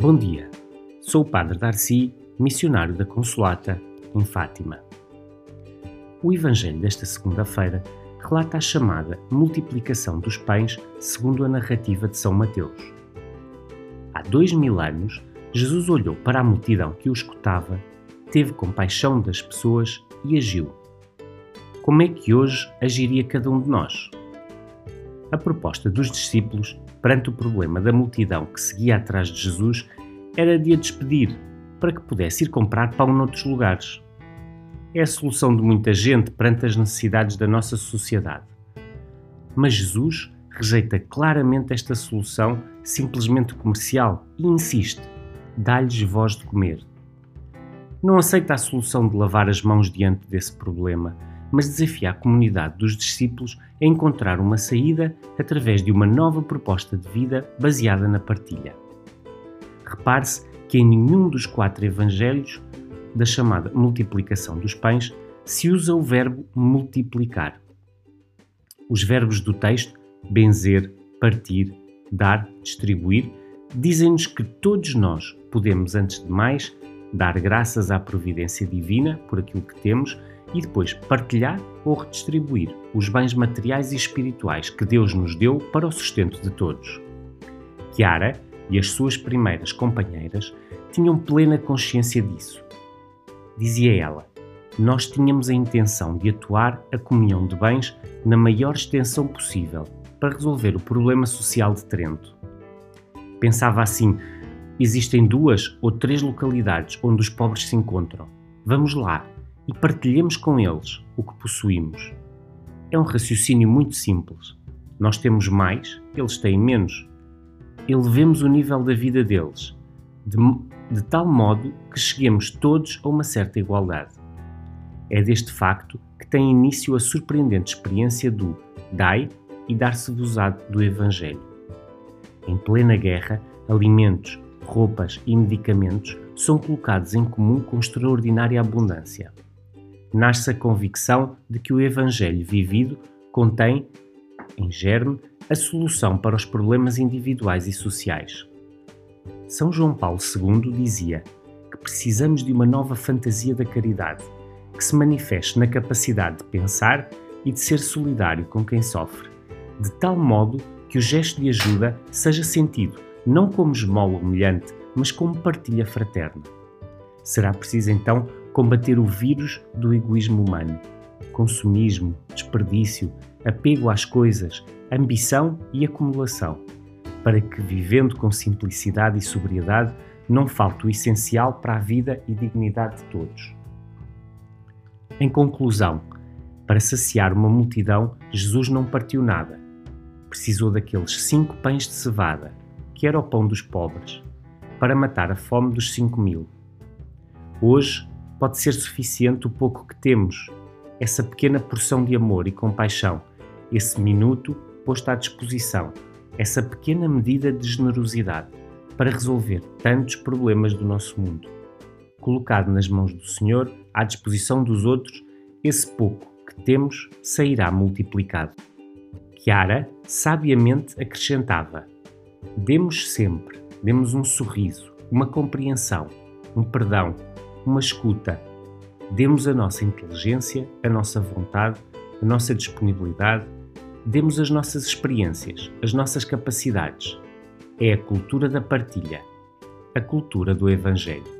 Bom dia, sou o Padre Darcy, missionário da Consolata, em Fátima. O Evangelho desta segunda-feira relata a chamada multiplicação dos pães segundo a narrativa de São Mateus. Há dois mil anos, Jesus olhou para a multidão que o escutava, teve compaixão das pessoas e agiu. Como é que hoje agiria cada um de nós? A proposta dos discípulos, perante o problema da multidão que seguia atrás de Jesus, era de a despedir, para que pudesse ir comprar pão noutros lugares. É a solução de muita gente perante as necessidades da nossa sociedade. Mas Jesus rejeita claramente esta solução simplesmente comercial e insiste: dá-lhes voz de comer. Não aceita a solução de lavar as mãos diante desse problema mas desafia a comunidade dos discípulos a encontrar uma saída através de uma nova proposta de vida baseada na partilha. Repare-se que em nenhum dos quatro evangelhos da chamada multiplicação dos pães se usa o verbo multiplicar. Os verbos do texto benzer, partir, dar, distribuir dizem-nos que todos nós podemos, antes de mais, dar graças à providência divina por aquilo que temos e depois partilhar ou redistribuir os bens materiais e espirituais que Deus nos deu para o sustento de todos. Chiara e as suas primeiras companheiras tinham plena consciência disso. Dizia ela: Nós tínhamos a intenção de atuar a comunhão de bens na maior extensão possível para resolver o problema social de Trento. Pensava assim: existem duas ou três localidades onde os pobres se encontram. Vamos lá e partilhemos com eles o que possuímos. É um raciocínio muito simples. Nós temos mais, eles têm menos. Elevemos o nível da vida deles, de, de tal modo que cheguemos todos a uma certa igualdade. É deste facto que tem início a surpreendente experiência do dai e dar-se-vos-á do Evangelho. Em plena guerra, alimentos, roupas e medicamentos são colocados em comum com extraordinária abundância nasce a convicção de que o Evangelho vivido contém, em germe, a solução para os problemas individuais e sociais. São João Paulo II dizia que precisamos de uma nova fantasia da caridade, que se manifeste na capacidade de pensar e de ser solidário com quem sofre, de tal modo que o gesto de ajuda seja sentido não como esmola humilhante, mas como partilha fraterna. Será preciso então combater o vírus do egoísmo humano, consumismo, desperdício, apego às coisas, ambição e acumulação, para que, vivendo com simplicidade e sobriedade, não falte o essencial para a vida e dignidade de todos. Em conclusão, para saciar uma multidão, Jesus não partiu nada. Precisou daqueles cinco pães de cevada, que era o pão dos pobres, para matar a fome dos cinco mil. Hoje, pode ser suficiente o pouco que temos, essa pequena porção de amor e compaixão, esse minuto posto à disposição, essa pequena medida de generosidade para resolver tantos problemas do nosso mundo. Colocado nas mãos do Senhor, à disposição dos outros, esse pouco que temos sairá multiplicado. Chiara sabiamente acrescentava: Demos sempre, demos um sorriso, uma compreensão, um perdão, uma escuta. Demos a nossa inteligência, a nossa vontade, a nossa disponibilidade, demos as nossas experiências, as nossas capacidades. É a cultura da partilha, a cultura do Evangelho.